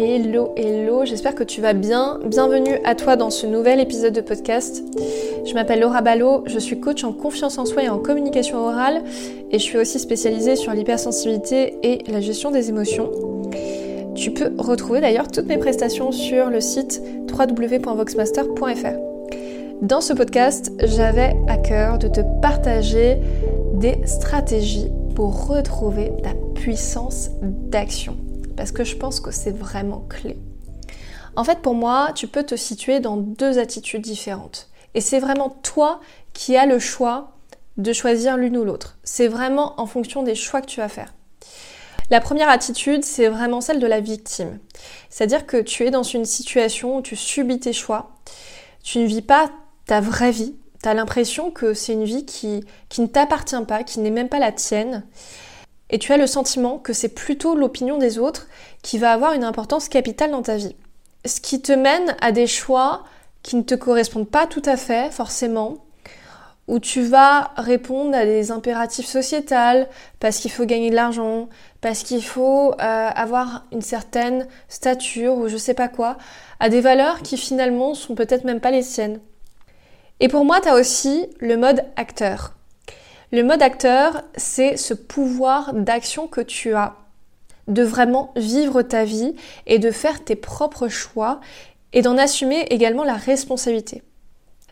Hello, hello, j'espère que tu vas bien. Bienvenue à toi dans ce nouvel épisode de podcast. Je m'appelle Laura Ballot, je suis coach en confiance en soi et en communication orale et je suis aussi spécialisée sur l'hypersensibilité et la gestion des émotions. Tu peux retrouver d'ailleurs toutes mes prestations sur le site www.voxmaster.fr. Dans ce podcast, j'avais à cœur de te partager des stratégies pour retrouver ta puissance d'action. Parce que je pense que c'est vraiment clé. En fait, pour moi, tu peux te situer dans deux attitudes différentes. Et c'est vraiment toi qui as le choix de choisir l'une ou l'autre. C'est vraiment en fonction des choix que tu vas faire. La première attitude, c'est vraiment celle de la victime. C'est-à-dire que tu es dans une situation où tu subis tes choix, tu ne vis pas ta vraie vie, tu as l'impression que c'est une vie qui, qui ne t'appartient pas, qui n'est même pas la tienne, et tu as le sentiment que c'est plutôt l'opinion des autres qui va avoir une importance capitale dans ta vie. Ce qui te mène à des choix qui ne te correspondent pas tout à fait, forcément, où tu vas répondre à des impératifs sociétals parce qu'il faut gagner de l'argent, parce qu'il faut euh, avoir une certaine stature ou je sais pas quoi, à des valeurs qui finalement sont peut-être même pas les siennes. Et pour moi, tu as aussi le mode acteur. Le mode acteur, c'est ce pouvoir d'action que tu as de vraiment vivre ta vie et de faire tes propres choix et d'en assumer également la responsabilité.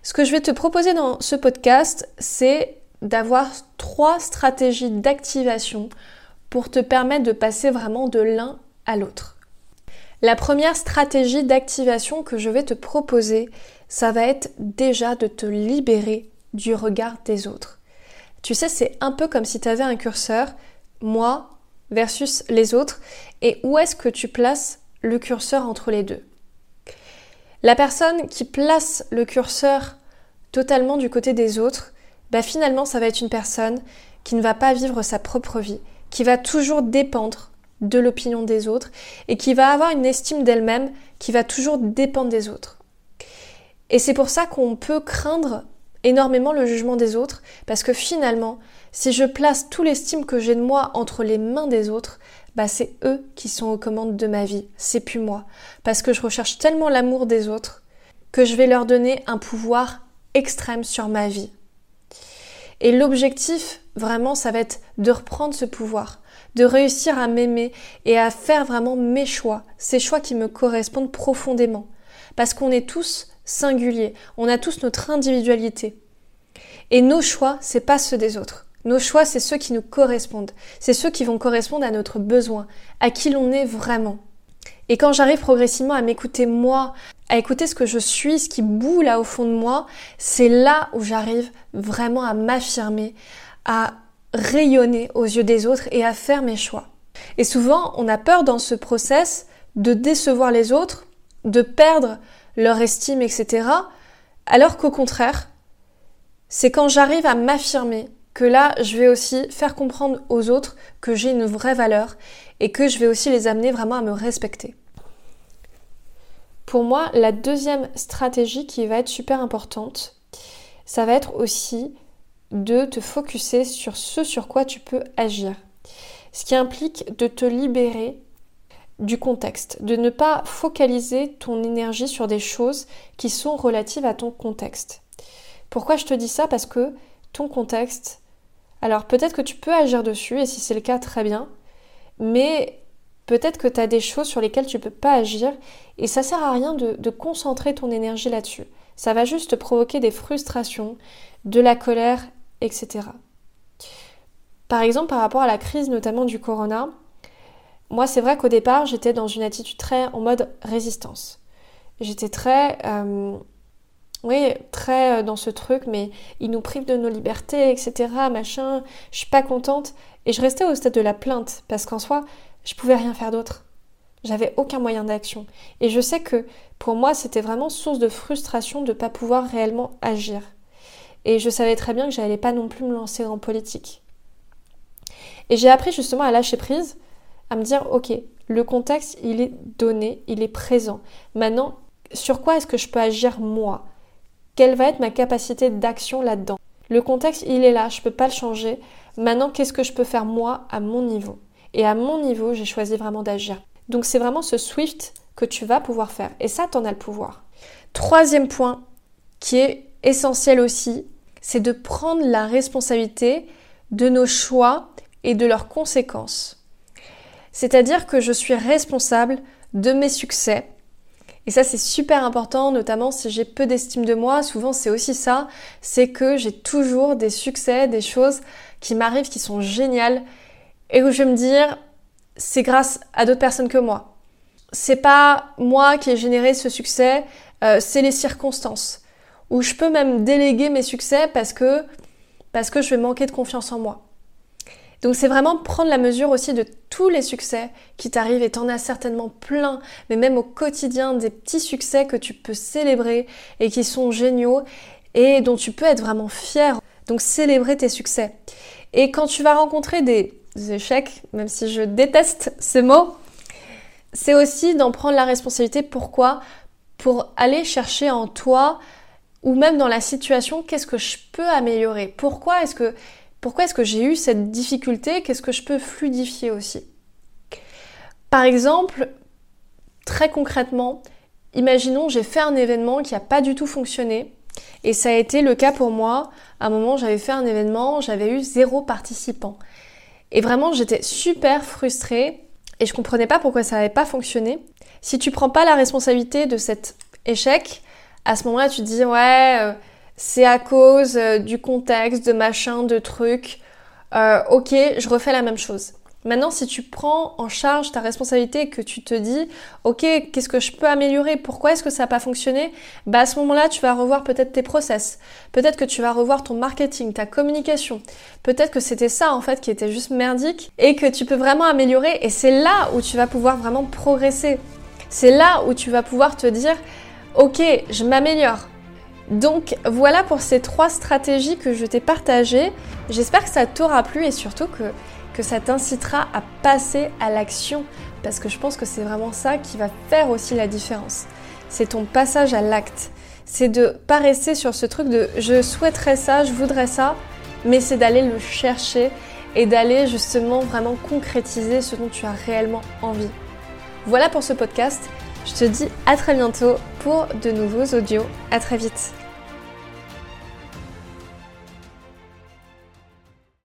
Ce que je vais te proposer dans ce podcast, c'est d'avoir trois stratégies d'activation pour te permettre de passer vraiment de l'un à l'autre. La première stratégie d'activation que je vais te proposer, ça va être déjà de te libérer du regard des autres. Tu sais, c'est un peu comme si tu avais un curseur, moi versus les autres, et où est-ce que tu places le curseur entre les deux? La personne qui place le curseur totalement du côté des autres, bah finalement ça va être une personne qui ne va pas vivre sa propre vie, qui va toujours dépendre de l'opinion des autres et qui va avoir une estime d'elle-même qui va toujours dépendre des autres. Et c'est pour ça qu'on peut craindre énormément le jugement des autres, parce que finalement, si je place tout l'estime que j'ai de moi entre les mains des autres, bah c'est eux qui sont aux commandes de ma vie, c'est plus moi. Parce que je recherche tellement l'amour des autres que je vais leur donner un pouvoir extrême sur ma vie. Et l'objectif, vraiment, ça va être de reprendre ce pouvoir, de réussir à m'aimer et à faire vraiment mes choix, ces choix qui me correspondent profondément. Parce qu'on est tous singuliers, on a tous notre individualité. Et nos choix, c'est pas ceux des autres. Nos choix, c'est ceux qui nous correspondent. C'est ceux qui vont correspondre à notre besoin, à qui l'on est vraiment. Et quand j'arrive progressivement à m'écouter moi, à écouter ce que je suis, ce qui boue là au fond de moi, c'est là où j'arrive vraiment à m'affirmer, à rayonner aux yeux des autres et à faire mes choix. Et souvent, on a peur dans ce process de décevoir les autres, de perdre leur estime, etc. Alors qu'au contraire, c'est quand j'arrive à m'affirmer, que là, je vais aussi faire comprendre aux autres que j'ai une vraie valeur et que je vais aussi les amener vraiment à me respecter. Pour moi, la deuxième stratégie qui va être super importante, ça va être aussi de te focuser sur ce sur quoi tu peux agir. Ce qui implique de te libérer du contexte, de ne pas focaliser ton énergie sur des choses qui sont relatives à ton contexte. Pourquoi je te dis ça? Parce que ton contexte, alors peut-être que tu peux agir dessus, et si c'est le cas, très bien, mais peut-être que tu as des choses sur lesquelles tu ne peux pas agir, et ça sert à rien de, concentrer ton énergie là-dessus. Ça va juste te provoquer des frustrations, de la colère, etc. Par exemple, par rapport à la crise notamment du corona, moi c'est vrai qu'au départ j'étais dans une attitude très en mode résistance. J'étais très... Euh, oui, très euh, dans ce truc, mais il nous prive de nos libertés, etc. Machin, je suis pas contente. Et je restais au stade de la plainte, parce qu'en soi, je pouvais rien faire d'autre. J'avais aucun moyen d'action. Et je sais que pour moi, c'était vraiment source de frustration de ne pas pouvoir réellement agir. Et je savais très bien que j'allais pas non plus me lancer en politique. Et j'ai appris justement à lâcher prise, à me dire, ok, le contexte, il est donné, il est présent. Maintenant, sur quoi est-ce que je peux agir moi? Quelle va être ma capacité d'action là-dedans? Le contexte, il est là, je ne peux pas le changer. Maintenant, qu'est-ce que je peux faire moi à mon niveau? Et à mon niveau, j'ai choisi vraiment d'agir. Donc c'est vraiment ce Swift que tu vas pouvoir faire. Et ça, tu en as le pouvoir. Troisième point qui est essentiel aussi, c'est de prendre la responsabilité de nos choix et de leurs conséquences. C'est-à-dire que je suis responsable de mes succès. Et ça, c'est super important, notamment si j'ai peu d'estime de moi. Souvent, c'est aussi ça. C'est que j'ai toujours des succès, des choses qui m'arrivent qui sont géniales et où je vais me dire, c'est grâce à d'autres personnes que moi. C'est pas moi qui ai généré ce succès, euh, c'est les circonstances. Où je peux même déléguer mes succès parce que, parce que je vais manquer de confiance en moi. Donc c'est vraiment prendre la mesure aussi de tous les succès qui t'arrivent et t'en as certainement plein, mais même au quotidien, des petits succès que tu peux célébrer et qui sont géniaux et dont tu peux être vraiment fier. Donc célébrer tes succès. Et quand tu vas rencontrer des échecs, même si je déteste ce mot, c'est aussi d'en prendre la responsabilité. Pourquoi? Pour aller chercher en toi ou même dans la situation, qu'est-ce que je peux améliorer? Pourquoi est-ce que, pourquoi est-ce que j'ai eu cette difficulté? Qu'est-ce que je peux fluidifier aussi? Par exemple, très concrètement, imaginons j'ai fait un événement qui n'a pas du tout fonctionné. Et ça a été le cas pour moi. À un moment, j'avais fait un événement, j'avais eu zéro participant. Et vraiment, j'étais super frustrée et je comprenais pas pourquoi ça n'avait pas fonctionné. Si tu prends pas la responsabilité de cet échec, à ce moment-là, tu te dis ouais, euh, c'est à cause euh, du contexte, de machin, de trucs. Euh, ok, je refais la même chose. Maintenant, si tu prends en charge ta responsabilité et que tu te dis, ok, qu'est-ce que je peux améliorer? Pourquoi est-ce que ça n'a pas fonctionné? Bah à ce moment-là, tu vas revoir peut-être tes process. Peut-être que tu vas revoir ton marketing, ta communication. Peut-être que c'était ça en fait qui était juste merdique et que tu peux vraiment améliorer. Et c'est là où tu vas pouvoir vraiment progresser. C'est là où tu vas pouvoir te dire, ok, je m'améliore. Donc voilà pour ces trois stratégies que je t'ai partagées. J'espère que ça t'aura plu et surtout que que ça t'incitera à passer à l'action parce que je pense que c'est vraiment ça qui va faire aussi la différence. C'est ton passage à l'acte. C'est de pas rester sur ce truc de je souhaiterais ça, je voudrais ça, mais c'est d'aller le chercher et d'aller justement vraiment concrétiser ce dont tu as réellement envie. Voilà pour ce podcast. Je te dis à très bientôt pour de nouveaux audios. À très vite.